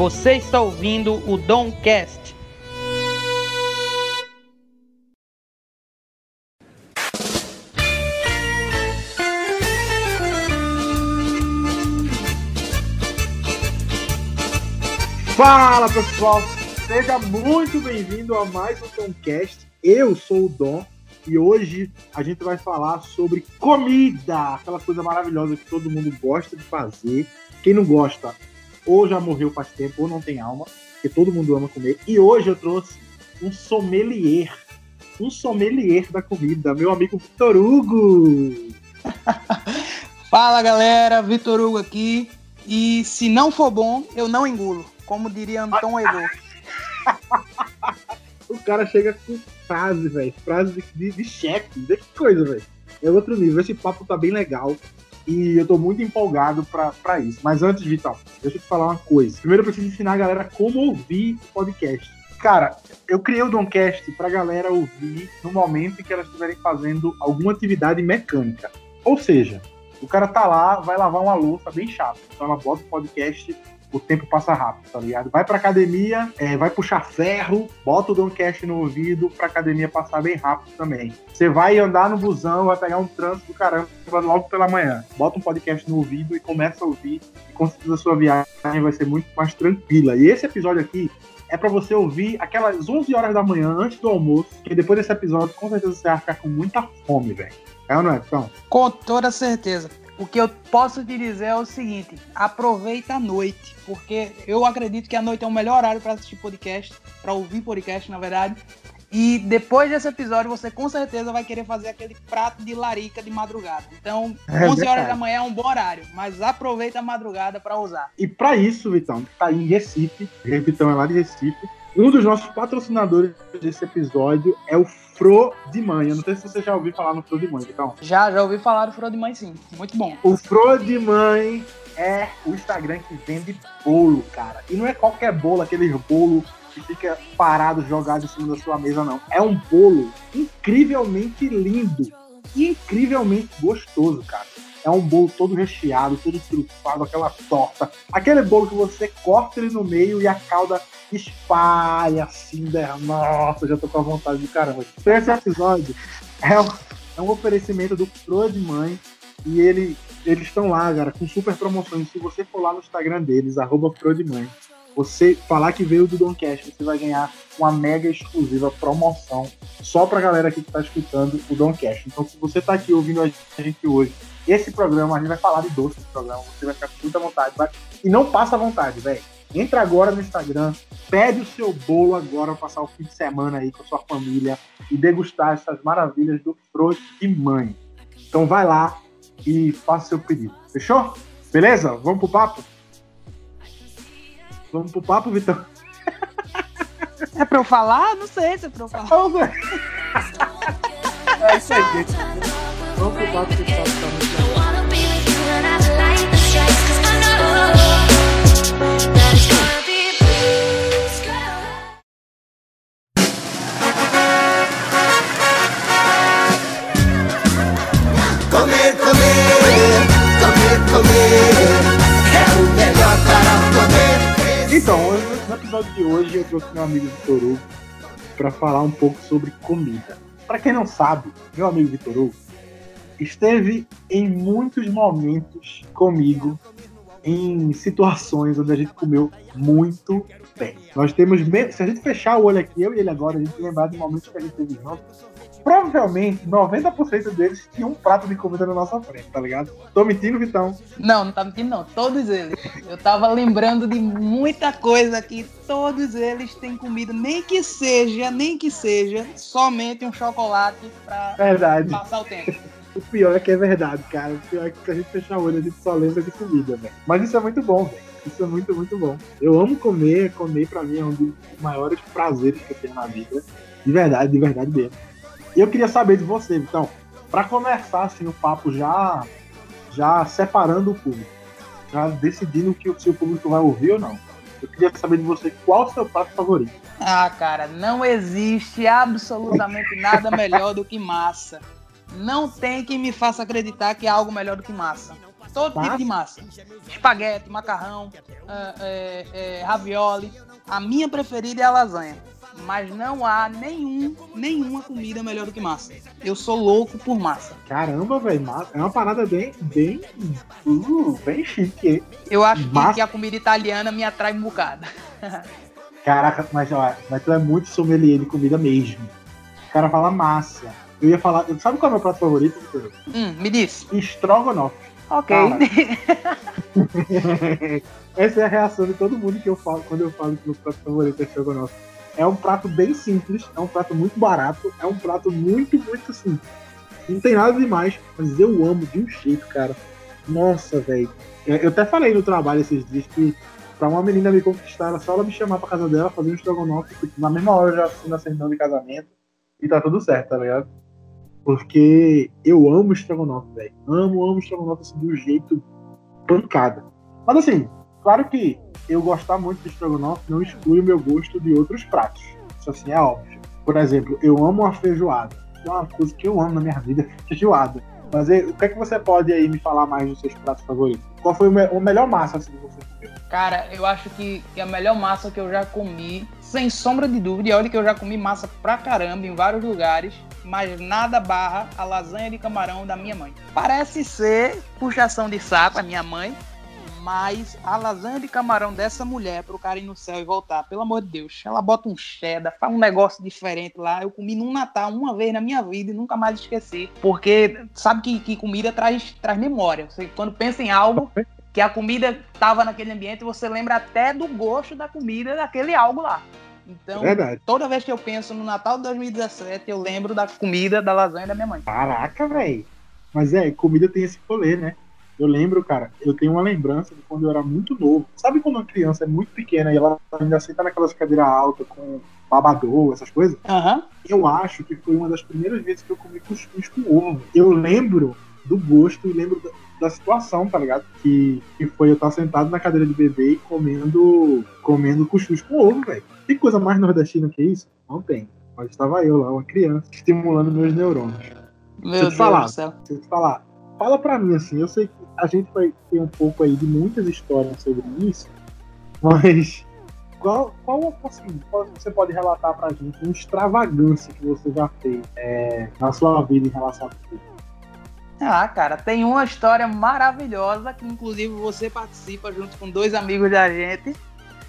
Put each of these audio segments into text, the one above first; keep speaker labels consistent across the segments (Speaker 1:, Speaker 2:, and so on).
Speaker 1: Você está ouvindo o Domcast.
Speaker 2: Fala pessoal, seja muito bem-vindo a mais um Domcast. Eu sou o Dom e hoje a gente vai falar sobre comida, aquela coisa maravilhosa que todo mundo gosta de fazer. Quem não gosta, ou já morreu faz tempo, ou não tem alma, porque todo mundo ama comer. E hoje eu trouxe um sommelier, um sommelier da comida, meu amigo Vitor Hugo.
Speaker 1: Fala galera, Vitor Hugo aqui. E se não for bom, eu não engulo, como diria Anton Edu.
Speaker 2: o cara chega com frase, velho, frase de, de, de chefe, que coisa, velho. É outro nível. Esse papo tá bem legal. E eu tô muito empolgado para isso. Mas antes, Vital, deixa eu te falar uma coisa. Primeiro eu preciso ensinar a galera como ouvir o podcast. Cara, eu criei o Domcast pra galera ouvir no momento em que elas estiverem fazendo alguma atividade mecânica. Ou seja, o cara tá lá, vai lavar uma louça bem chata. Então ela bota o podcast o tempo passa rápido, tá ligado? Vai pra academia, é, vai puxar ferro, bota o Doncast no ouvido pra academia passar bem rápido também. Você vai andar no busão, vai pegar um trânsito do caramba logo pela manhã. Bota um podcast no ouvido e começa a ouvir, e com certeza a sua viagem vai ser muito mais tranquila. E esse episódio aqui é para você ouvir aquelas 11 horas da manhã antes do almoço, que depois desse episódio com certeza você vai ficar com muita fome, velho. É ou não é, então?
Speaker 1: Com toda certeza. O que eu posso te dizer é o seguinte: aproveita a noite, porque eu acredito que a noite é o melhor horário para assistir podcast, para ouvir podcast, na verdade. E depois desse episódio, você com certeza vai querer fazer aquele prato de larica de madrugada. Então, é 11 horas da manhã é um bom horário, mas aproveita a madrugada para usar.
Speaker 2: E para isso, Vitão, que tá em Recife, Vitão é lá de Recife, um dos nossos patrocinadores desse episódio é o Fro de Mãe. Eu não sei se você já ouviu falar no Fro de Mãe, então.
Speaker 1: Já, já ouvi falar do Fro de Mãe, sim. Muito bom.
Speaker 2: O Fro de Mãe é o Instagram que vende bolo, cara. E não é qualquer bolo, aquele bolo que fica parado, jogado em cima da sua mesa, não. É um bolo incrivelmente lindo e incrivelmente gostoso, cara. É um bolo todo recheado, todo trufado, aquela torta. Aquele bolo que você corta ele no meio e a calda espalha assim, derrama. Nossa, já tô com a vontade do caramba. Esse episódio é um, é um oferecimento do Pro de Mãe e ele, eles estão lá, cara, com super promoções. Se você for lá no Instagram deles, arroba Pro de Mãe, você falar que veio do Doncast, você vai ganhar uma mega exclusiva promoção só pra galera aqui que tá escutando o Doncast. Então, se você tá aqui ouvindo a gente hoje, esse programa, a gente vai falar de doce no programa, você vai ficar com muita vontade. Vai... E não passa vontade, velho Entra agora no Instagram, pede o seu bolo agora para passar o fim de semana aí com a sua família e degustar essas maravilhas do Frost de Mãe. Então vai lá e faça seu pedido. Fechou? Beleza? Vamos pro papo? Vamos pro papo, Vitão?
Speaker 1: É pra eu falar? Não sei se é pra eu falar.
Speaker 2: É isso aí, gente. Vamos pro papo, pessoal. Trouxe meu amigo Vitor Hugo para falar um pouco sobre comida. Para quem não sabe, meu amigo Vitor Hugo esteve em muitos momentos comigo em situações onde a gente comeu muito bem. Nós temos, se a gente fechar o olho aqui, eu e ele agora, a gente lembrar de momentos que a gente teve junto, provavelmente 90% deles tinham um prato de comida na nossa frente, tá ligado? Tô mentindo, Vitão?
Speaker 1: Não, não tá mentindo, não. Todos eles. Eu tava lembrando de muita coisa aqui. Todos eles têm comida, nem que seja, nem que seja, somente um chocolate pra
Speaker 2: verdade.
Speaker 1: passar o tempo.
Speaker 2: O pior é que é verdade, cara. O pior é que a gente fechar o olho, a gente só lembra de comida, velho. Mas isso é muito bom, velho. Isso é muito, muito bom. Eu amo comer. Comer, pra mim, é um dos maiores prazeres que eu tenho na vida. De verdade, de verdade mesmo. E eu queria saber de você, então, para começar assim o papo já já separando o público, já decidindo que se o público vai ouvir ou não. Eu queria saber de você qual é o seu prato favorito.
Speaker 1: Ah, cara, não existe absolutamente nada melhor do que massa. Não tem quem me faça acreditar que há algo melhor do que massa. Todo massa? tipo de massa. Espaguete, macarrão, é, é, é, ravioli. A minha preferida é a lasanha. Mas não há nenhum, nenhuma comida melhor do que massa. Eu sou louco por massa.
Speaker 2: Caramba, velho, é uma parada bem, bem, uh, bem chique.
Speaker 1: Eu acho que, que, a comida italiana me atrai um bocado.
Speaker 2: Caraca, mas, ó, mas tu é muito sommelier de comida mesmo. O cara fala massa. Eu ia falar. Sabe qual é o meu prato favorito?
Speaker 1: Hum, me diz.
Speaker 2: Estrogonofe.
Speaker 1: Ok.
Speaker 2: Essa é a reação de todo mundo que eu falo quando eu falo que meu prato favorito é estrogonofe. É um prato bem simples, é um prato muito barato, é um prato muito, muito simples. Não tem nada demais, mas eu amo de um jeito, cara. Nossa, velho. Eu até falei no trabalho esses dias que pra uma menina me conquistar, era só ela me chamar pra casa dela, fazer um estrogonofe, tipo, na mesma hora eu já assino a certidão de casamento e tá tudo certo, tá ligado? Porque eu amo estrogonofe, velho. Amo, amo estrogonofe assim, um jeito pancada. Mas assim, claro que eu gostar muito de estrogonofe não exclui o meu gosto de outros pratos. Isso assim é óbvio. Por exemplo, eu amo a feijoada. É uma coisa que eu amo na minha vida, feijoada. Mas o que é que você pode aí me falar mais dos seus pratos favoritos? Qual foi o, me o melhor massa assim, que você comeu?
Speaker 1: Cara, eu acho que, que, a melhor massa que eu já comi, sem sombra de dúvida, e olha que eu já comi massa pra caramba em vários lugares, mas nada barra a lasanha de camarão da minha mãe. Parece ser puxação de saco a minha mãe, mas a lasanha de camarão dessa mulher pro cara ir no céu e voltar, pelo amor de Deus, ela bota um cheddar, faz um negócio diferente lá. Eu comi num Natal uma vez na minha vida e nunca mais esqueci. Porque sabe que, que comida traz, traz memória. Você, quando pensa em algo, que a comida estava naquele ambiente, você lembra até do gosto da comida daquele algo lá. Então, Verdade. toda vez que eu penso no Natal de 2017, eu lembro da comida da lasanha da minha mãe.
Speaker 2: Caraca, velho. Mas é, comida tem esse rolê, né? Eu lembro, cara, eu tenho uma lembrança de quando eu era muito novo. Sabe quando uma criança é muito pequena e ela ainda senta naquelas cadeiras altas com babador, essas coisas?
Speaker 1: Uhum.
Speaker 2: Eu acho que foi uma das primeiras vezes que eu comi cuscuz com ovo. Eu lembro do gosto e lembro da situação, tá ligado? Que, que foi eu estar sentado na cadeira de bebê e comendo, comendo cuscuz com ovo, velho. Tem coisa mais nordestina que isso? Não tem. Mas estava eu lá, uma criança, estimulando meus neurônios.
Speaker 1: Meu Deus falar, do céu.
Speaker 2: Eu te falar. Fala pra mim, assim, eu sei que a gente vai ter um pouco aí de muitas histórias sobre isso, mas qual, qual, assim, qual você pode relatar pra gente uma extravagância que você já fez é, na sua vida em relação a isso?
Speaker 1: Ah, cara, tem uma história maravilhosa que inclusive você participa junto com dois amigos da gente.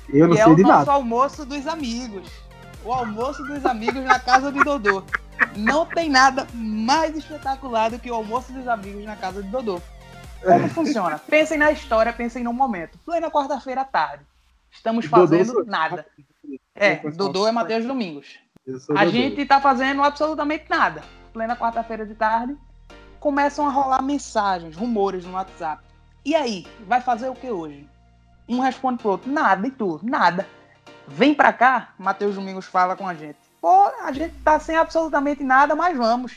Speaker 2: Eu não
Speaker 1: sei
Speaker 2: é o
Speaker 1: de
Speaker 2: nosso
Speaker 1: nada. almoço dos amigos. O almoço dos amigos na casa de Dodô. Não tem nada mais espetacular do que o almoço dos amigos na casa de Dodô. Como funciona? Pensem na história, pensem no momento. Plena quarta-feira à tarde. Estamos fazendo Dodô, nada. É, Dodô é Matheus Domingos. A gente tá fazendo absolutamente nada. Plena quarta-feira de tarde, começam a rolar mensagens, rumores no WhatsApp. E aí, vai fazer o que hoje? Um responde pro outro, nada, e tu? Nada. Vem pra cá, Matheus Domingos fala com a gente. Pô, a gente tá sem absolutamente nada, mas vamos.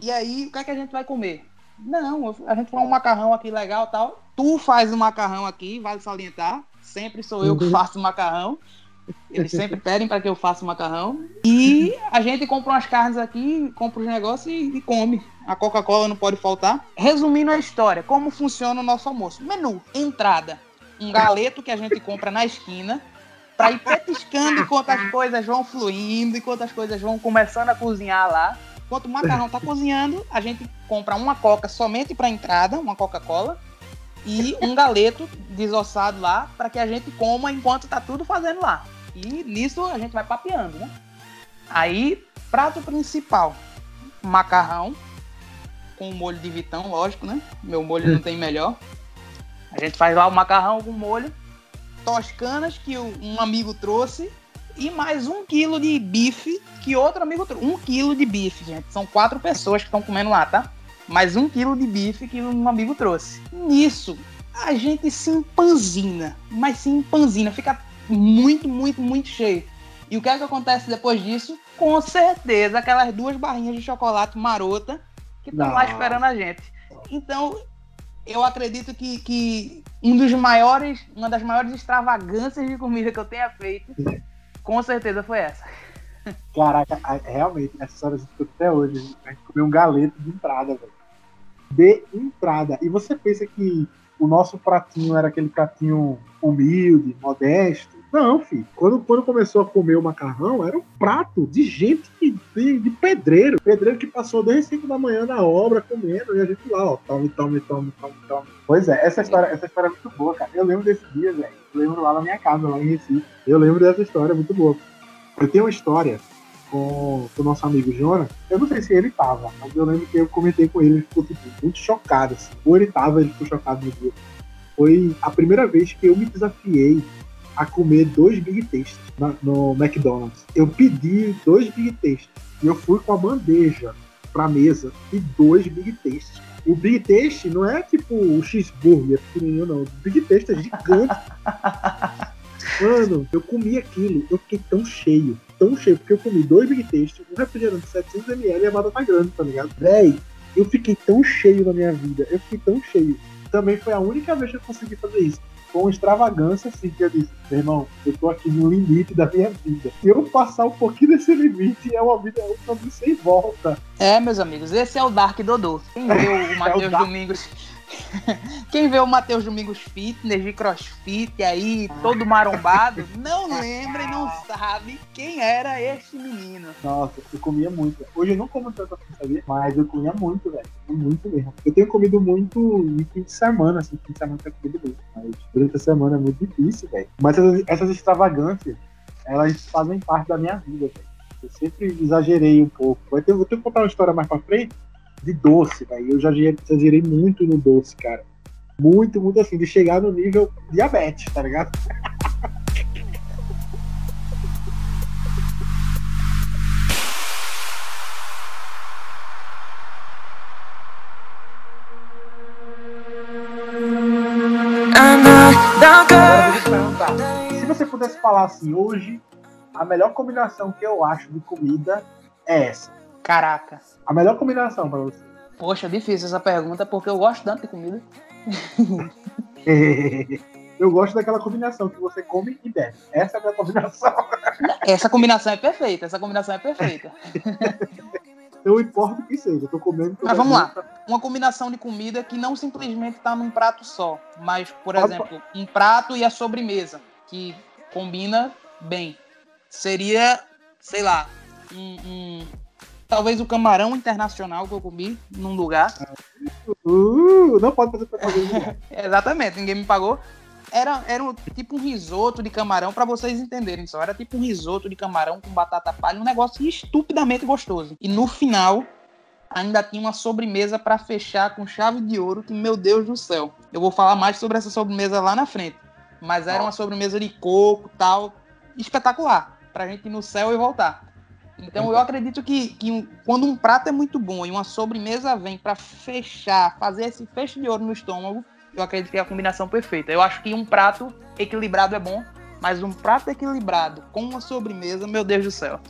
Speaker 1: E aí, o que é que a gente vai comer? Não, a gente faz um macarrão aqui legal tal. Tu faz o macarrão aqui, vale salientar. Sempre sou eu que faço o macarrão. Eles sempre pedem para que eu faça o macarrão. E a gente compra umas carnes aqui, compra os negócios e, e come. A Coca-Cola não pode faltar. Resumindo a história, como funciona o nosso almoço? Menu, entrada. Um galeto que a gente compra na esquina para ir petiscando enquanto as coisas vão fluindo, enquanto as coisas vão começando a cozinhar lá. Enquanto o macarrão tá cozinhando, a gente compra uma coca somente para entrada, uma Coca-Cola, e um galeto desossado lá para que a gente coma enquanto tá tudo fazendo lá. E nisso a gente vai papeando, né? Aí, prato principal: macarrão com molho de vitão, lógico, né? Meu molho não tem melhor. A gente faz lá o macarrão com molho, toscanas que um amigo trouxe e mais um quilo de bife que outro amigo trouxe. Um quilo de bife, gente. São quatro pessoas que estão comendo lá, tá? Mais um quilo de bife que um amigo trouxe. Nisso, a gente se empanzina, mas se empanzina, fica muito, muito, muito cheio. E o que é que acontece depois disso? Com certeza, aquelas duas barrinhas de chocolate marota que estão lá esperando a gente. Então, eu acredito que, que um dos maiores, uma das maiores extravagâncias de comida que eu tenha feito, com certeza foi essa.
Speaker 2: Caraca, realmente, essa história eu até hoje. A gente comeu um galeto de entrada, velho. de entrada. E você pensa que o nosso pratinho era aquele pratinho humilde, modesto. Não, filho. Quando, quando começou a comer o macarrão, era um prato de gente de, de pedreiro. Pedreiro que passou desde 5 da manhã na obra comendo e a gente lá, ó, tome, tome, tome, tome, tome. Pois é, essa história, essa história é muito boa, cara. Eu lembro desse dia, velho. Eu lembro lá na minha casa, lá em Recife. Eu lembro dessa história, muito boa. Eu tenho uma história com, com o nosso amigo Jonas. Eu não sei se ele tava, mas eu lembro que eu comentei com ele, ele ficou tipo, muito chocado. Assim. Ou ele tava, ele ficou chocado no dia. Foi a primeira vez que eu me desafiei a comer dois Big Tastes no McDonald's. Eu pedi dois Big Tastes e eu fui com a bandeja pra mesa e dois Big Tastes. O Big Taste não é tipo o cheeseburger pequenininho, não. O Big Taste é gigante. Mano, eu comi aquilo, eu fiquei tão cheio, tão cheio, porque eu comi dois Big Taste, um refrigerante de 700ml e a batata grande, tá ligado? Véi, eu fiquei tão cheio na minha vida, eu fiquei tão cheio. Também foi a única vez que eu consegui fazer isso. Com extravagância, assim, que eu disse, meu irmão, eu tô aqui no limite da minha vida. Se eu passar um pouquinho desse limite, é uma vida, é um caminho sem volta.
Speaker 1: É, meus amigos, esse é o Dark Dodô. Quem viu o Matheus é Domingos quem vê o Matheus Domingos Fitness de crossfit aí, todo marombado, não lembra e não sabe quem era este menino.
Speaker 2: Nossa, eu comia muito. Hoje eu não como tanto assim, sabia? Mas eu comia muito, velho. Muito mesmo. Eu tenho comido muito em fim de semana, assim, fim de semana eu comido muito. Mas durante a semana é muito difícil, velho. Mas essas, essas extravagâncias, elas fazem parte da minha vida, velho. Eu sempre exagerei um pouco. Vai ter, vou ter que contar uma história mais pra frente, de doce, velho. Eu já exagerei muito no doce, cara. Muito, muito assim, de chegar no nível diabetes, tá ligado? Se você pudesse falar assim, hoje, a melhor combinação que eu acho de comida é essa.
Speaker 1: Caraca.
Speaker 2: A melhor combinação pra você?
Speaker 1: Poxa, difícil essa pergunta, porque eu gosto tanto de comida.
Speaker 2: eu gosto daquela combinação que você come e bebe. Essa é a minha combinação.
Speaker 1: Essa combinação é perfeita, essa combinação é perfeita.
Speaker 2: Não importa o que seja, eu tô comendo.
Speaker 1: Mas vamos lá. Uma combinação de comida que não simplesmente tá num prato só, mas, por exemplo, um prato e a sobremesa, que combina bem. Seria, sei lá, um, um Talvez o camarão internacional que eu comi num lugar.
Speaker 2: Uh, não pode fazer propaganda.
Speaker 1: Exatamente, ninguém me pagou. Era, era um, tipo um risoto de camarão, para vocês entenderem só. Era tipo um risoto de camarão com batata palha, um negócio estupidamente gostoso. E no final, ainda tinha uma sobremesa para fechar com chave de ouro, que meu Deus do céu. Eu vou falar mais sobre essa sobremesa lá na frente. Mas era uma sobremesa de coco tal, espetacular, pra gente ir no céu e voltar. Então eu acredito que, que um, quando um prato é muito bom e uma sobremesa vem para fechar, fazer esse fecho de ouro no estômago, eu acredito que é a combinação perfeita. Eu acho que um prato equilibrado é bom, mas um prato equilibrado com uma sobremesa, meu Deus do céu.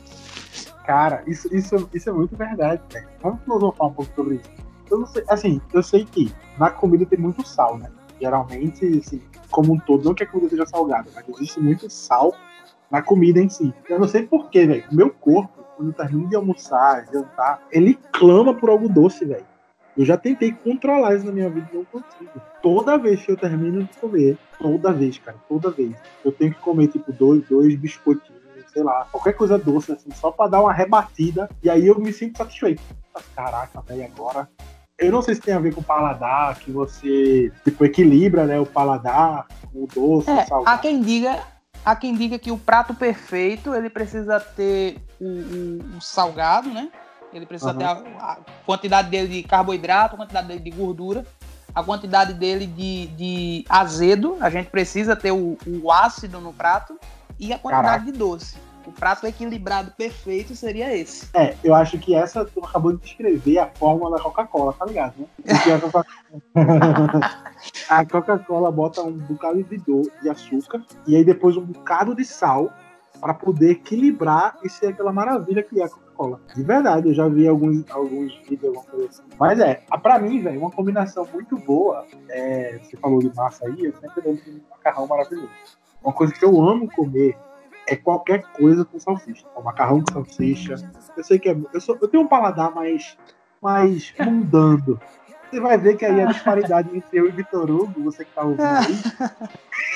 Speaker 2: Cara, isso, isso, isso é muito verdade, velho. Vamos filosofar um pouco sobre isso. Eu não sei, assim, eu sei que na comida tem muito sal, né? Geralmente, assim, como um todo, não que a comida seja salgada, mas existe muito sal na comida em si. Eu não sei porquê, velho. Meu corpo, quando termina de almoçar, jantar, ele clama por algo doce, velho. Eu já tentei controlar isso na minha vida e não consigo. Toda vez que eu termino de comer, toda vez, cara, toda vez, eu tenho que comer, tipo, dois, dois biscoitinhos, sei lá, qualquer coisa doce, assim, só pra dar uma rebatida, e aí eu me sinto satisfeito. Caraca, velho, agora eu não sei se tem a ver com o paladar, que você tipo, equilibra né, o paladar, o doce,
Speaker 1: é,
Speaker 2: o salgado.
Speaker 1: Há quem diga Há quem diga que o prato perfeito ele precisa ter o, o, o salgado, né? Ele precisa uhum. ter a, a, quantidade dele de carboidrato, a quantidade dele de gordura, a quantidade dele de, de azedo. A gente precisa ter o, o ácido no prato e a quantidade Caraca. de doce. O prato equilibrado perfeito seria esse.
Speaker 2: É, eu acho que essa tu acabou de descrever a fórmula da Coca-Cola, tá ligado, né? a Coca-Cola bota um bocado de, do, de açúcar e aí depois um bocado de sal para poder equilibrar e ser aquela maravilha que é a Coca-Cola. De verdade, eu já vi alguns, alguns vídeos, alguma coisa assim. Mas é, pra mim, velho, uma combinação muito boa. É, você falou de massa aí, eu sempre lembro de um macarrão maravilhoso. Uma coisa que eu amo comer é qualquer coisa com salsicha. O macarrão com salsicha. Eu sei que é. Eu, sou, eu tenho um paladar mais, mais mundando. Você vai ver que aí a disparidade entre eu e Vitor Hugo, você que tá ouvindo aí,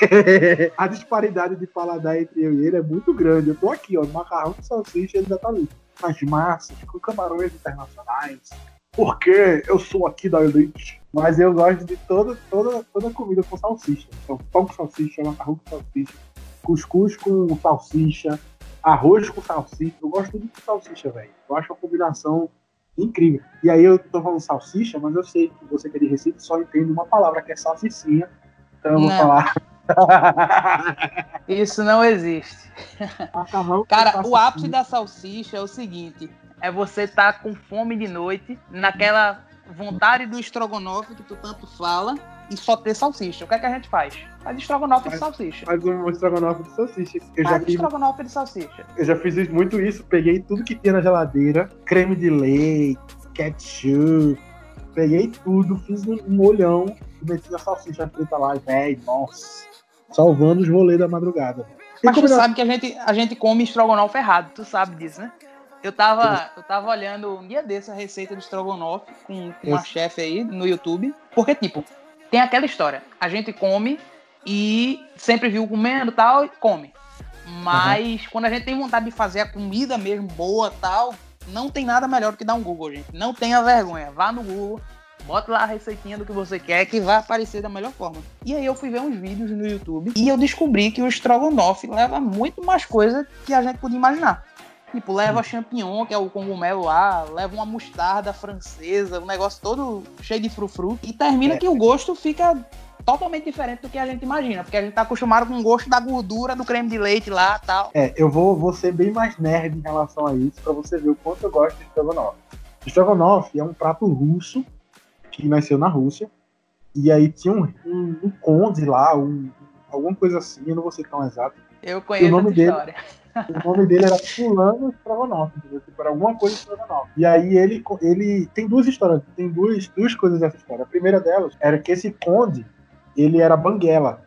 Speaker 2: a disparidade de paladar entre eu e ele é muito grande. Eu tô aqui, ó, macarrão com salsicha, ele já tá ali. As massas, com camarões internacionais. Porque eu sou aqui da elite. Mas eu gosto de toda, toda, toda comida com salsicha. Então, pão com salsicha, macarrão com salsicha, cuscuz com salsicha, arroz com salsicha. Eu gosto tudo com salsicha, velho. Eu acho uma combinação incrível. E aí eu tô falando salsicha, mas eu sei que você que é de Recife só entende uma palavra que é salsicinha. Então eu vou
Speaker 1: Não.
Speaker 2: falar.
Speaker 1: Isso não existe.
Speaker 2: Macarrão
Speaker 1: Cara, o ápice da salsicha é o seguinte: é você tá com fome de noite, naquela vontade do estrogonofe que tu tanto fala, e só ter salsicha. O que é que a gente faz? Faz estrogonofe de
Speaker 2: Faz-
Speaker 1: salsicha.
Speaker 2: Faz um estrogonofe de salsicha. Eu já,
Speaker 1: Faz
Speaker 2: fiz,
Speaker 1: estrogonofe de salsicha.
Speaker 2: eu já fiz muito isso. Peguei tudo que tinha na geladeira: creme de leite, ketchup. Peguei tudo, fiz um molhão e meti na salsicha frita lá, velho. Nossa. Salvando os rolês da madrugada. E
Speaker 1: Mas tu
Speaker 2: combina-
Speaker 1: sabe que a gente, a gente come estrogonofe errado, tu sabe disso, né? Eu tava, eu tava olhando um dia desse a receita de estrogonofe com com uma chefe aí no YouTube. Porque, tipo, tem aquela história. A gente come e sempre viu comendo e tal, e come. Mas quando a gente tem vontade de fazer a comida mesmo boa tal, não tem nada melhor do que dar um Google, gente. Não tenha vergonha. Vá no Google, bota lá a receitinha do que você quer, que vai aparecer da melhor forma. E aí eu fui ver uns vídeos no YouTube e eu descobri que o estrogonofe leva muito mais coisa que a gente podia imaginar. Tipo, leva champignon, que é o cogumelo lá, leva uma mostarda francesa, um negócio todo cheio de frufru. E termina
Speaker 2: É.
Speaker 1: que o gosto fica totalmente diferente do que a gente imagina. Porque a gente tá acostumado com o gosto da gordura do creme de leite lá e tal.
Speaker 2: É, eu vou, vou ser bem mais nerd em relação a isso, pra você ver o quanto eu gosto de estrogonofe. Estrogonofe é um prato russo que nasceu na Rússia. E aí tinha um, um, um conde lá, um, alguma coisa assim, eu não vou ser tão exato.
Speaker 1: Eu conheço
Speaker 2: nome
Speaker 1: essa
Speaker 2: dele?
Speaker 1: história.
Speaker 2: O nome dele era Fulano Estrogonofe, entendeu? Tipo, era alguma coisa Estrogonofe. E aí ele, ele tem duas histórias, tem duas, duas coisas dessa história. A primeira delas era que esse conde, ele era banguela.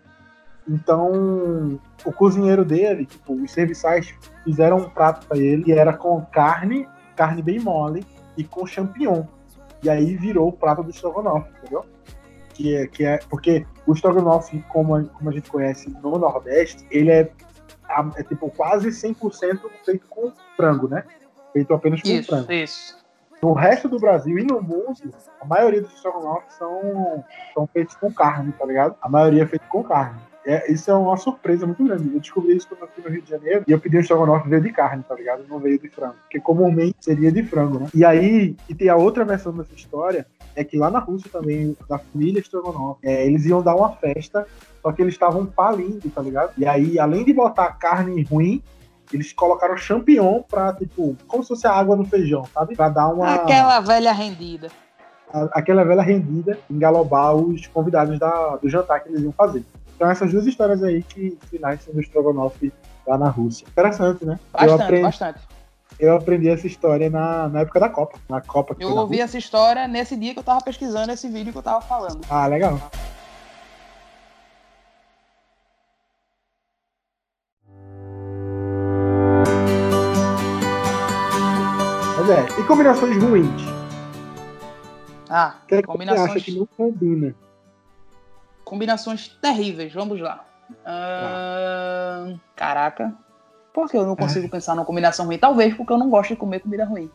Speaker 2: Então, o cozinheiro dele, tipo, os serviçais fizeram um prato pra ele que era com carne, carne bem mole e com champignon. E aí virou o prato do estrogonofe, entendeu? Que é, que é porque o estrogonofe, como a, como a gente conhece no Nordeste, ele é, é tipo quase 100% feito com frango, né? Feito apenas com
Speaker 1: Isso,
Speaker 2: frango.
Speaker 1: isso.
Speaker 2: No resto do Brasil e no mundo, a maioria dos estrogonofes são, são feitos com carne, tá ligado? A maioria é feito com carne. É, isso é uma surpresa muito grande. Eu descobri isso quando eu fui no Rio de Janeiro e eu pedi um estrogonofe veio de carne, tá ligado? Não veio de frango. Porque comumente seria de frango, né? E aí, e tem a outra versão dessa história, é que lá na Rússia também, da família Strogonoff, é, eles iam dar uma festa, só que eles estavam palindo, tá ligado? E aí, além de botar carne ruim, eles colocaram champignon pra, tipo, como se fosse a água no feijão, sabe? Pra dar uma.
Speaker 1: Aquela velha rendida.
Speaker 2: aquela velha rendida, engalobar os convidados da, do jantar que eles iam fazer. Então, essas duas histórias aí que, que nascem do Strogonoff lá na Rússia. Interessante, né? eu,
Speaker 1: Bastante,
Speaker 2: aprendi,
Speaker 1: bastante.
Speaker 2: eu aprendi essa história na, na época da Copa. Na Copa
Speaker 1: Eu ouvi essa história nesse dia que eu tava pesquisando esse vídeo que eu tava falando.
Speaker 2: Ah, legal. Mas é, e combinações ruins?
Speaker 1: Ah,
Speaker 2: que é
Speaker 1: combinações,
Speaker 2: que não combina?
Speaker 1: Combinações terríveis, vamos lá. Ahn, caraca. Por que eu não consigo pensar numa combinação ruim? Talvez porque eu não gosto de comer comida ruim.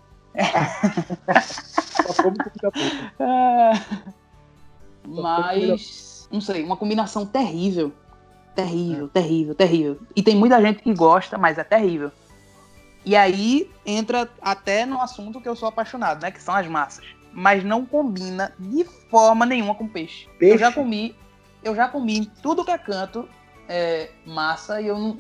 Speaker 2: Só como comida pouca.
Speaker 1: Ah,
Speaker 2: comida-
Speaker 1: Mas, não sei, uma combinação terrível. Terrível, terrível, terrível. E tem muita gente que gosta, mas é terrível. E aí entra até no assunto que eu sou apaixonado, né? Que são as massas. Mas não combina de forma nenhuma com peixe.
Speaker 2: Peixe?
Speaker 1: Eu já comi, eu já comi tudo que é canto é, massa e eu nu-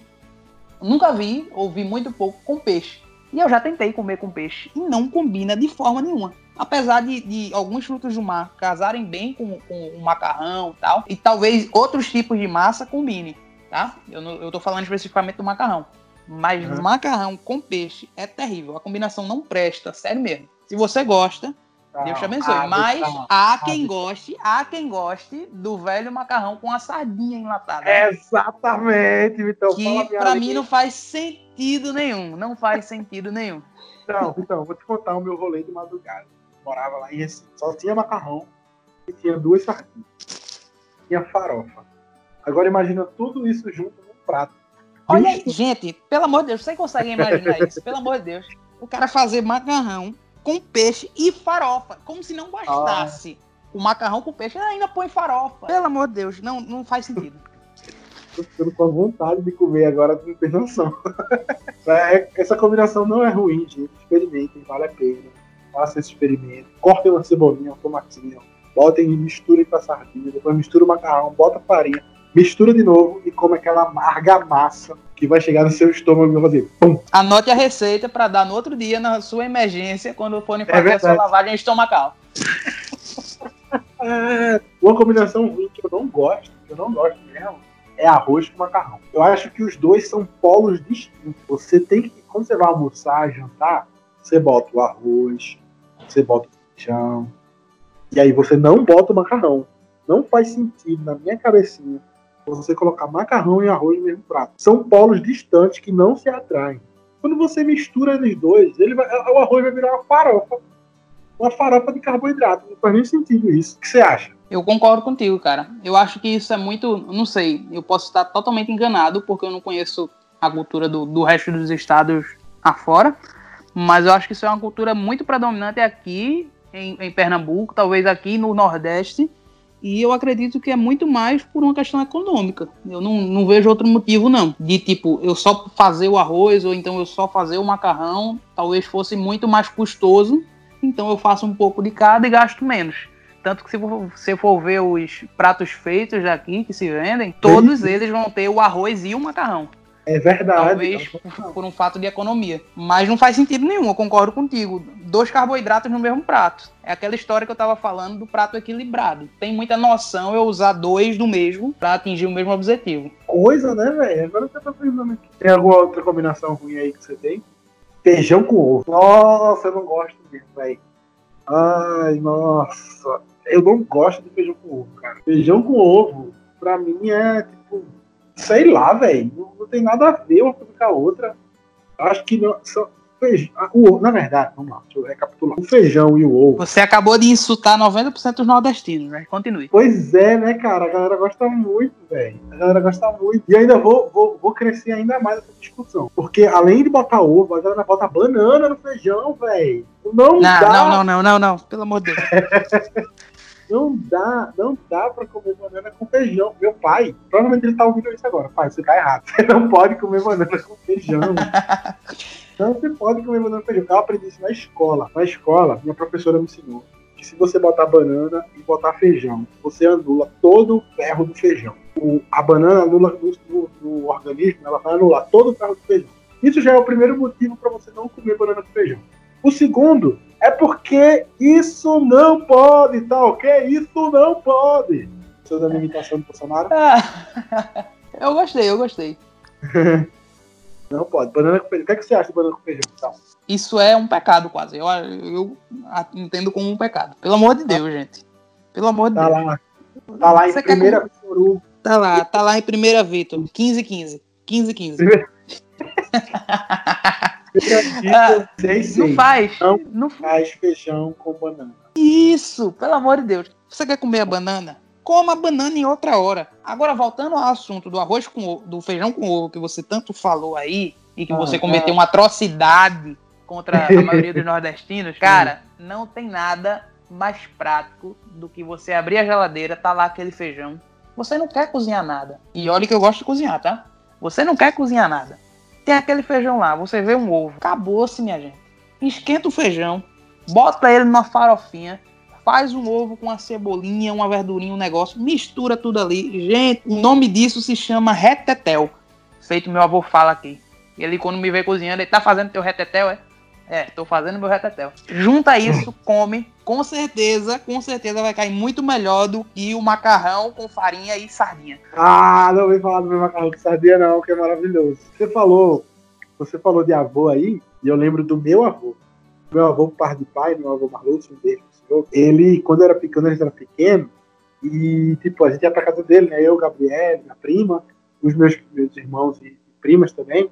Speaker 1: nunca vi, ouvi muito pouco com peixe. E eu já tentei comer com peixe e não combina de forma nenhuma. Apesar de, de alguns frutos do mar casarem bem com, com o macarrão e tal, e talvez outros tipos de massa combinem, tá? Eu, não, eu tô falando especificamente do macarrão. Mas
Speaker 2: Uhum.
Speaker 1: macarrão com peixe é terrível. A combinação não presta, sério mesmo. Se você gosta, Deus te abençoe.
Speaker 2: Ah,
Speaker 1: Mas há quem goste, há quem goste do velho macarrão com a sardinha enlatada.
Speaker 2: Exatamente, Vitão.
Speaker 1: que
Speaker 2: língua.
Speaker 1: mim não faz sentido nenhum. Não faz sentido nenhum.
Speaker 2: Então, então, vou te contar o meu rolê de madrugada. Morava lá em Recife. Só tinha macarrão e tinha duas sardinhas. Tinha farofa. Agora imagina tudo isso junto num prato.
Speaker 1: Olha aí, gente, pelo amor de Deus, vocês conseguem imaginar isso? Pelo amor de Deus. O cara fazer macarrão com peixe e farofa, como se não bastasse. Ah. O macarrão com peixe ainda põe farofa. Pelo amor de Deus, não, não faz sentido.
Speaker 2: Tô ficando com vontade de comer agora, não tem noção. É, essa combinação não é ruim, gente. Experimentem, vale a pena. Faça esse experimento. Cortem uma cebolinha, um tomatinho. Botem e misturem com a sardinha. Depois mistura o macarrão, bota farinha mistura de novo e come aquela amarga massa que vai chegar no seu estômago e vai fazer pum.
Speaker 1: Anote a receita para dar no outro dia, na sua emergência, quando forem fazer é a sua lavagem estomacal.
Speaker 2: é, uma combinação ruim que eu não gosto, que eu não gosto mesmo, é arroz com macarrão. Eu acho que os dois são polos distintos. Você tem que, quando você vai almoçar, jantar, você bota o arroz, você bota o feijão, e aí você não bota o macarrão. Não faz sentido na minha cabecinha você colocar macarrão e arroz no mesmo prato. São polos distantes que não se atraem. Quando você mistura eles dois, ele vai, o arroz vai virar uma farofa. Uma farofa de carboidrato. Não faz nem sentido isso. O que você acha?
Speaker 1: Eu concordo contigo, cara. Eu acho que isso é muito. Não sei, eu posso estar totalmente enganado, porque eu não conheço a cultura do, do resto dos estados afora. Mas eu acho que isso é uma cultura muito predominante aqui em, em Pernambuco, talvez aqui no Nordeste e eu acredito que é muito mais por uma questão econômica. Eu não, não vejo outro motivo, não. De tipo, eu só fazer o arroz ou então eu só fazer o macarrão, talvez fosse muito mais custoso. Então eu faço um pouco de cada e gasto menos. Tanto que se você for ver os pratos feitos aqui que se vendem, todos eles vão ter o arroz e o macarrão.
Speaker 2: É verdade.
Speaker 1: Talvez por, por, um fato de economia. Mas não faz sentido nenhum, eu concordo contigo. Dois carboidratos no mesmo prato. É aquela história que eu tava falando do prato equilibrado. Tem muita noção eu usar dois do mesmo para atingir o mesmo objetivo.
Speaker 2: Coisa, né, velho? Agora você tá pensando aqui. Tem alguma outra combinação ruim aí que você tem? Feijão com ovo. Nossa, eu não gosto disso, velho. Ai, nossa. Eu não gosto de feijão com ovo, cara. Feijão com ovo, pra mim é tipo sei lá, velho. Não, não, tem nada a ver uma coisa com a outra. Acho que não. Só, feijão, o, na verdade, vamos lá, deixa eu recapitular. O feijão e o ovo.
Speaker 1: Você acabou de insultar 90% dos nordestinos, né? Continue.
Speaker 2: Pois é, né, cara? A galera gosta muito, velho. A galera gosta muito. E ainda vou, vou, vou crescer ainda mais essa discussão. Porque além de botar ovo, a galera bota banana no feijão, velho. Não, não dá.
Speaker 1: Não, não, não, não, não. Pelo amor de Deus.
Speaker 2: Não dá, não dá pra comer banana com feijão. Meu pai, provavelmente ele tá ouvindo isso agora. Pai, você tá errado. Você não pode comer banana com feijão. não você pode comer banana com feijão. Eu aprendi isso na escola. Na escola, minha professora me ensinou que se você botar banana e botar feijão, você anula todo o ferro do feijão. O, a banana anula no, no, no, organismo, ela vai anular todo o ferro do feijão. Isso já é o primeiro motivo para você não comer banana com feijão. O segundo é porque isso não pode, tá ok? Isso não pode. Você da minha imitação do Bolsonaro?
Speaker 1: Ah, eu gostei, eu gostei.
Speaker 2: não pode. Banana com feijão. O que, é que você acha de banana com feijão? Então?
Speaker 1: Isso é um pecado quase. Eu, eu entendo como um pecado. Pelo amor de Deus, gente. Pelo amor de
Speaker 2: tá
Speaker 1: Deus.
Speaker 2: Lá. Tá lá em você primeira quer...
Speaker 1: Tá lá, tá lá em primeira Vitor. 15 15. 15 15.
Speaker 2: Ah,
Speaker 1: não faz.
Speaker 2: Não,
Speaker 1: não
Speaker 2: faz feijão com banana.
Speaker 1: Isso, pelo amor de Deus. Você quer comer a banana? Coma a banana em outra hora. Agora, voltando ao assunto do arroz com do feijão com ovo que você tanto falou aí, e que ah, você cometeu é. uma atrocidade contra a maioria dos nordestinos, cara, não tem nada mais prático do que você abrir a geladeira, tá lá aquele feijão. Você não quer cozinhar nada. E olha que eu gosto de cozinhar, tá? Você não quer cozinhar nada. Tem aquele feijão lá, você vê um ovo. Acabou-se, minha gente. Esquenta o feijão, bota ele numa farofinha, faz um ovo com uma cebolinha, uma verdurinha, um negócio, mistura tudo ali. Gente, o nome disso se chama retetel. Feito meu avô fala aqui. Ele, quando me vê cozinhando, ele tá fazendo teu retetel, é? É, tô fazendo meu retetel. Junta isso, come, com certeza, com certeza vai cair muito melhor do que o macarrão com farinha e sardinha.
Speaker 2: Ah, não vem falar do meu macarrão com sardinha não, que é maravilhoso. Você falou, você falou de avô aí, e eu lembro do meu avô. Meu avô, par de pai, meu avô Marlúcio, um beijo senhor. Ele, quando era pequeno, ele era pequeno, e tipo, a gente ia pra casa dele, né? Eu, Gabriel, minha prima, os meus, meus irmãos e primas também.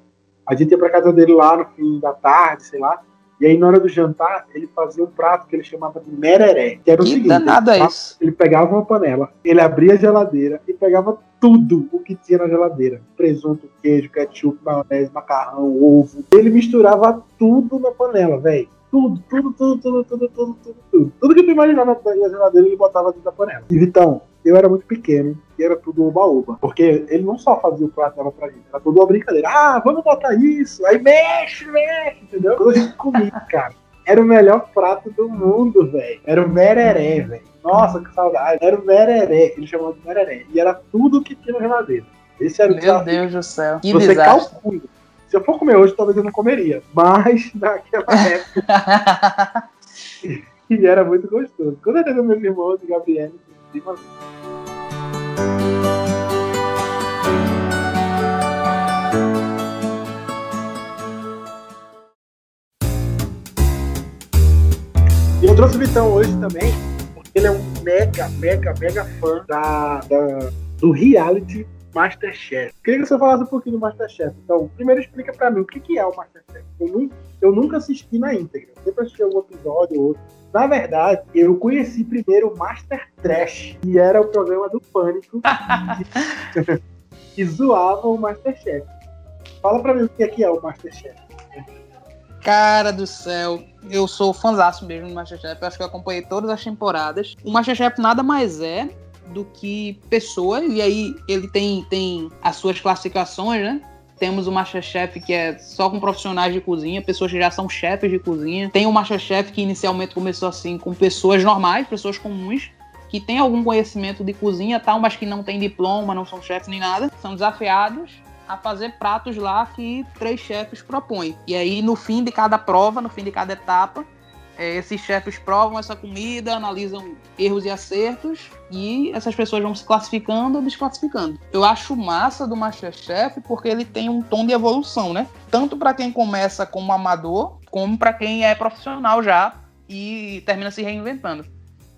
Speaker 2: A gente ia pra casa dele lá no fim da tarde, sei lá. E aí, na hora do jantar, ele fazia um prato que ele chamava de mereré. Que era o
Speaker 1: Que
Speaker 2: seguinte:
Speaker 1: danado é
Speaker 2: ele,
Speaker 1: isso?
Speaker 2: ele pegava uma panela, ele abria a geladeira e pegava tudo o que tinha na geladeira: presunto, queijo, ketchup, maionese, macarrão, ovo. Ele misturava tudo na panela, velho. Tudo, tudo, tudo, tudo, tudo, tudo, tudo, tudo. Tudo que tu imaginava na geladeira, ele botava dentro da panela. E Vitão, eu era muito pequeno e era tudo oba-oba. Porque ele não só fazia o prato dava pra gente, era toda uma brincadeira. Ah, vamos botar isso, aí mexe, mexe, entendeu? Quando a gente comia, cara. Era o melhor prato do mundo, velho. Era o mereré, velho. Nossa, que saudade. Era o mereré, ele chamava de mereré. E era tudo que tinha na geladeira. Esse era o
Speaker 1: Meu
Speaker 2: desafio.
Speaker 1: Deus do céu. Que
Speaker 2: Você
Speaker 1: desastre.
Speaker 2: calcula. Se eu for comer hoje, talvez eu não comeria. Mas naquela época ele era muito gostoso. Com certeza meus irmãos e Gabriele. E eu trouxe o Vitão hoje também, porque ele é um mega, mega, mega fã da, da- do reality Masterchef. Queria que você falasse um pouquinho do Masterchef. Então, primeiro explica pra mim o que, que é o Masterchef. Eu, eu nunca assisti na íntegra, sempre assisti algum episódio ou outro. Na verdade, eu conheci primeiro o Master Trash, que era o programa do Pânico, que, que zoava o Masterchef. Fala pra mim o que é, que é o Masterchef.
Speaker 1: Cara do céu, eu sou fãzaço mesmo do Masterchef. Eu acho que eu acompanhei todas as temporadas. O Masterchef nada mais é do que pessoas, e aí ele tem, tem as suas classificações, né? Temos o Masterchef que é só com profissionais de cozinha, pessoas que já são chefes de cozinha. Tem o Masterchef que inicialmente começou assim com pessoas normais, pessoas comuns, que têm algum conhecimento de cozinha tal, mas que não tem diploma, não são chefes nem nada. São desafiados a fazer pratos lá que três chefes propõem. E aí, no fim de cada prova, no fim de cada etapa, eh, esses chefes provam essa comida, analisam erros e acertos, e essas pessoas vão se classificando ou desclassificando. Eu acho massa do Masterchef porque ele tem um tom de evolução, né? Tanto para quem começa como amador, como para quem é profissional já e termina se reinventando.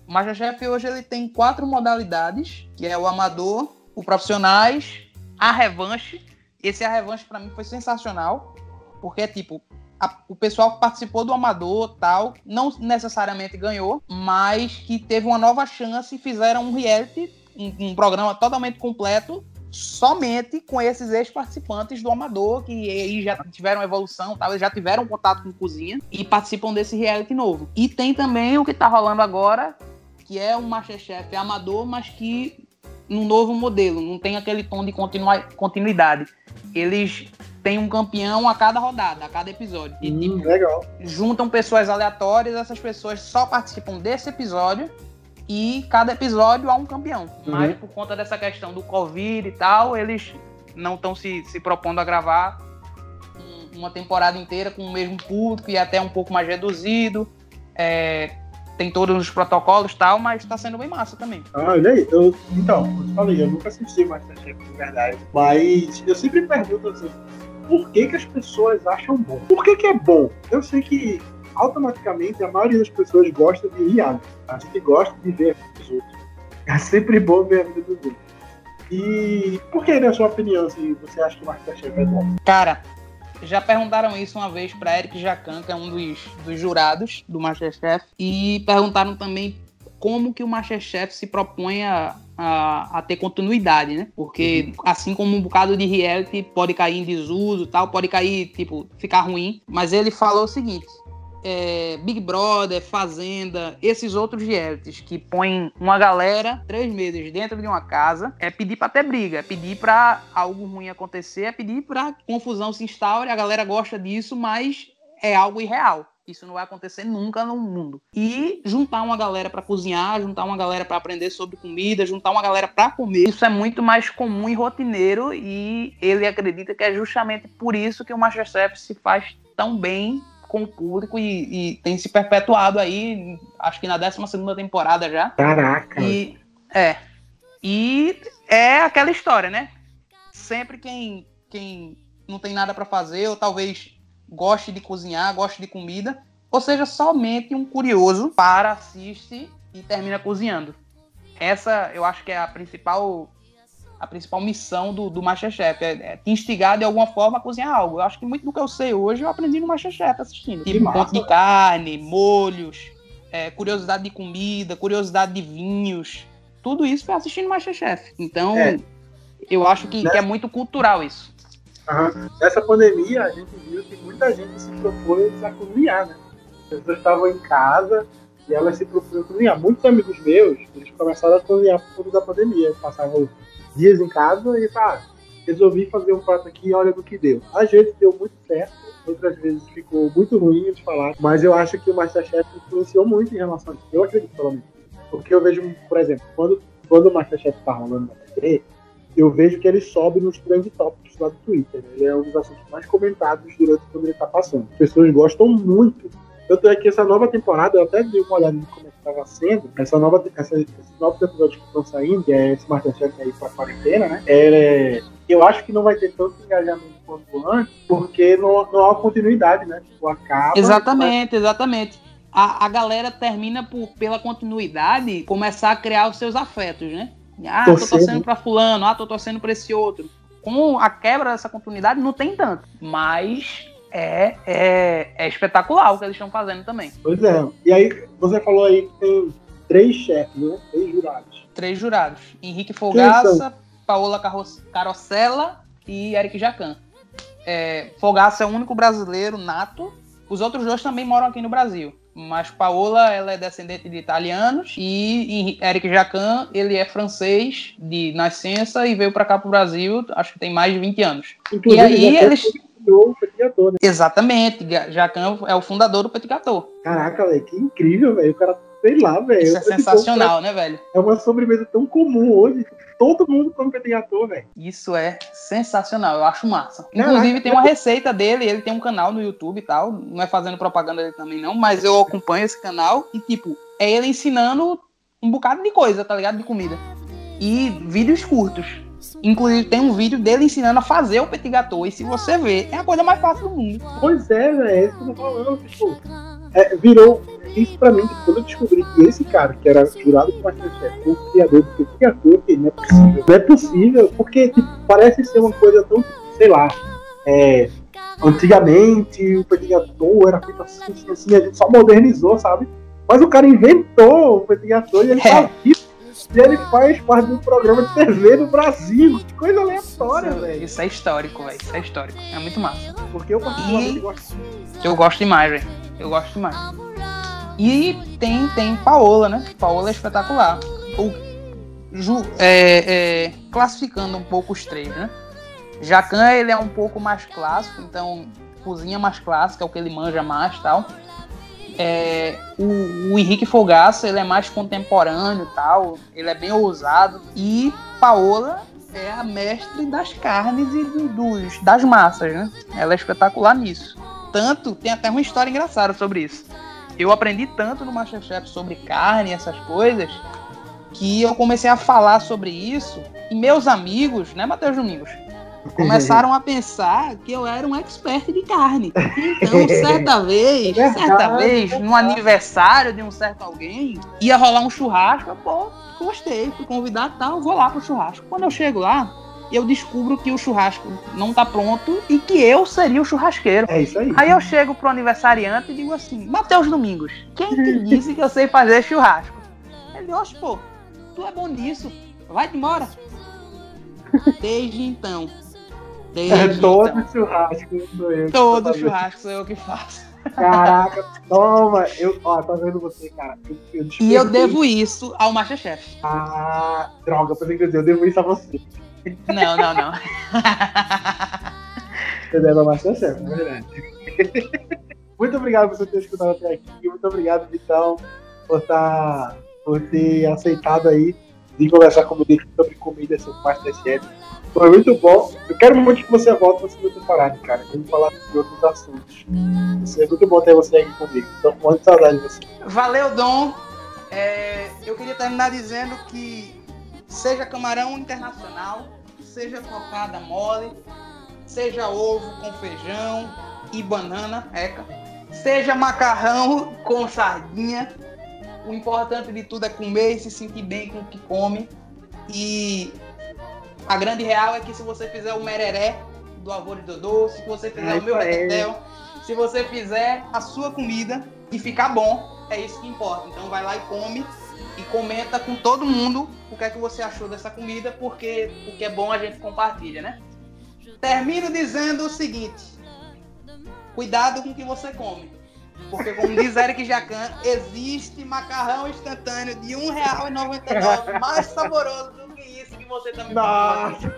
Speaker 1: O Masterchef hoje ele tem quatro modalidades, que é o amador, o profissionais, a revanche. Esse a revanche para mim foi sensacional, porque tipo, a- o pessoal que participou do amador tal, não necessariamente ganhou, mas que teve uma nova chance e fizeram um reality, um, um programa totalmente completo, somente com esses ex-participantes do amador, que aí já tiveram evolução, tal, já tiveram contato com cozinha e participam desse reality novo. E tem também o que tá rolando agora, que é um Masterchef amador, mas que num novo modelo, não tem aquele tom de continuidade. Eles têm um campeão a cada rodada, a cada episódio. E,
Speaker 2: Hum,
Speaker 1: tipo,
Speaker 2: legal.
Speaker 1: juntam pessoas aleatórias, essas pessoas só participam desse episódio e cada episódio há um campeão.
Speaker 2: Uhum.
Speaker 1: Mas por conta dessa questão do Covid e tal, eles não estão se, se propondo a gravar um- uma temporada inteira com o mesmo público e até um pouco mais reduzido. É, tem todos os protocolos e tal, mas tá sendo bem massa também.
Speaker 2: Ah, olha aí. Eu, então, eu te falei, eu nunca assisti Masterchef de verdade. Mas eu sempre pergunto assim, por que, que as pessoas acham bom? Por que, que é bom? Eu sei que automaticamente a maioria das pessoas gosta de reality. A gente gosta de ver os outros. É sempre bom ver a vida dos outros. E por que, na sua opinião, assim, você acha que o Masterchef é bom?
Speaker 1: Cara, já perguntaram isso uma vez para Eric Jacan, que é um dos, dos jurados do Masterchef, e perguntaram também como que o Masterchef se propõe a, a, a ter continuidade, né? Porque assim como um bocado de reality pode cair em desuso, tal, pode cair, tipo, ficar ruim, mas ele falou o seguinte, é, Big Brother, Fazenda, esses outros realities que põem uma galera três meses dentro de uma casa, é pedir pra ter briga, é pedir pra algo ruim acontecer, é pedir pra confusão se instaure, a galera gosta disso, mas é algo irreal. Isso não vai acontecer nunca no mundo. E juntar uma galera pra cozinhar, juntar uma galera pra aprender sobre comida, juntar uma galera pra comer, isso é muito mais comum e rotineiro e ele acredita que é justamente por isso que o MasterChef se faz tão bem com o público e, e tem se perpetuado aí, acho que na 12 segunda temporada já.
Speaker 2: Caraca.
Speaker 1: E é. E é aquela história, né? Sempre quem, quem não tem nada pra fazer, ou talvez goste de cozinhar, goste de comida, ou seja, somente um curioso para, assiste e termina cozinhando. Essa eu acho que é a principal a principal missão do, do Masterchef. É, é te instigar de alguma forma a cozinhar algo. Eu acho que muito do que eu sei hoje eu aprendi no Masterchef assistindo. Tipo, ponto de carne, molhos, é, curiosidade de comida, curiosidade de vinhos. Tudo isso foi assistindo Masterchef. Então, é. eu acho que, que, é muito cultural isso.
Speaker 2: Uhum. Nessa pandemia, a gente viu que muita gente se propôs a cozinhar, né? As pessoas estavam em casa e elas se propunham a cozinhar. Muitos amigos meus, eles começaram a cozinhar por conta da pandemia. Passavam dias em casa e ah, resolvi fazer um prato aqui olha no que deu. Às vezes deu muito certo, outras vezes ficou muito ruim de falar, mas eu acho que o Masterchef influenciou muito em relação a isso. Eu acredito, pelo menos. Porque eu vejo, por exemplo, quando, quando o Masterchef tá rolando na TV, eu vejo que ele sobe nos trend topics lá do Twitter. Né? Ele é um dos assuntos mais comentados durante quando ele tá passando. As pessoas gostam muito. Tanto é que essa nova temporada, eu até dei uma olhada em como é estava sendo, essa nova, essa, esses novos episódios que estão saindo, que é esse Masterchef aí pra quarentena, né? É, eu acho que não vai ter tanto engajamento quanto antes, porque não, não há continuidade, né? Tipo, acaba.
Speaker 1: Exatamente, mas... exatamente. A, a galera termina por, pela continuidade, começar a criar os seus afetos, né? Ah, torcendo. tô torcendo pra fulano, ah, tô torcendo pra esse outro. Com a quebra dessa continuidade, não tem tanto. Mas é, é, é espetacular o que eles estão fazendo também.
Speaker 2: Pois é. E aí, você falou aí que tem três chefes, né? Três jurados.
Speaker 1: Três jurados. Henrique Fogaça, Paola Carosella e Eric Jacan. É, Fogaça é o único brasileiro nato. Os outros dois também moram aqui no Brasil. Mas Paola, ela é descendente de italianos e Eric Jacan, ele é francês de nascença e veio para cá pro Brasil, acho que tem mais de 20 anos. Inclusive, e aí eles
Speaker 2: o Petit Gâteau, né?
Speaker 1: Exatamente, Jacan é o fundador do Petit Gâteau.
Speaker 2: Caraca, velho, que incrível, velho. O cara, sei lá, velho.
Speaker 1: Isso é sensacional, né, velho?
Speaker 2: É uma sobremesa tão comum hoje. Todo mundo come Petit Gâteau, velho.
Speaker 1: Isso é sensacional, eu acho massa. Inclusive, Caraca, tem uma receita dele, ele tem um canal no YouTube e tal. Não é fazendo propaganda dele também, não, mas eu acompanho esse canal e, tipo, é ele ensinando um bocado de coisa, tá ligado? De comida. E vídeos curtos. Inclusive, tem um vídeo dele ensinando a fazer o petit gâteau. E se você ver, é a coisa mais fácil do mundo.
Speaker 2: Pois é, velho. É isso que eu tô falando. Tipo, é, virou. Isso pra mim, quando eu descobri que esse cara, que era jurado do Masterchef, o criador do gâteau, que não é possível. Não é possível, porque tipo, parece ser uma coisa tão, sei lá. É, antigamente o petit gâteau era feito assim, assim, assim, a gente só modernizou, sabe? Mas o cara inventou o petit gâteau e ele é. tá vivo e ele faz parte do programa de TV no Brasil. Que coisa aleatória, velho.
Speaker 1: Isso é histórico, velho. Isso é histórico. É muito massa.
Speaker 2: Porque eu particularmente e... gosto.
Speaker 1: Eu gosto demais, velho. Eu gosto demais. E tem, tem Paola, né? Paola é espetacular. O, Ju, é, é, classificando um pouco os três, né? Jacan, ele é um pouco mais clássico, então cozinha mais clássica, é o que ele manja mais tal. É, o, o, Henrique Fogaça, ele é mais contemporâneo tal, ele é bem ousado. E Paola é a mestre das carnes e dos, das massas, né? Ela é espetacular nisso. Tanto, tem até uma história engraçada sobre isso. Eu aprendi tanto no Masterchef sobre carne e essas coisas, que eu comecei a falar sobre isso e meus amigos, né, Matheus Domingos? começaram a pensar que eu era um expert de carne. Então, certa vez, certa vez, no aniversário de um certo alguém, ia rolar um churrasco, pô, gostei, fui convidado tal, vou lá pro churrasco. Quando eu chego lá, eu descubro que o churrasco não tá pronto e que eu seria o churrasqueiro.
Speaker 2: É isso aí.
Speaker 1: Aí eu chego pro aniversariante e digo assim, Matheus Domingos, quem te disse que eu sei fazer churrasco? Ele, oxe, pô, tu é bom nisso, vai embora. Desde então,
Speaker 2: Desde é todo então. churrasco sou eu.
Speaker 1: Todo churrasco sou eu que faço.
Speaker 2: Caraca, toma! Eu, ó, tá vendo você, cara. Eu,
Speaker 1: eu e eu devo isso ao Masterchef.
Speaker 2: Ah, droga, pensei que eu devo isso a você.
Speaker 1: Não, não, não.
Speaker 2: Você deve ao Masterchef, é verdade. Muito obrigado por você ter escutado até aqui. Muito obrigado, Vitão, por, tá, por ter aceitado aí de conversar comigo sobre comida, sobre Masterchef. Foi muito bom. Eu quero muito que você volte na segunda temporada, cara. Vamos falar de outros assuntos. É muito bom ter você aqui comigo. Estou com muita saudade de você.
Speaker 1: Valeu, Dom. É, eu queria terminar dizendo que seja camarão internacional, seja cocada mole, seja ovo com feijão e banana, eca, seja macarrão com sardinha. O importante de tudo é comer e se sentir bem com o que come. E A grande real é que se você fizer o mereré do avô de Dodô, se você fizer
Speaker 2: É
Speaker 1: o meu retetel, se você fizer a sua comida e ficar bom, é isso que importa. Então vai lá e come e comenta com todo mundo o que é que você achou dessa comida, porque o que é bom a gente compartilha, né? Termino dizendo o seguinte: cuidado com o que você come. Porque, como diz Eric Jacan, existe macarrão instantâneo de R$ 1,99 mais saboroso do que isso que você tá me
Speaker 2: Nossa.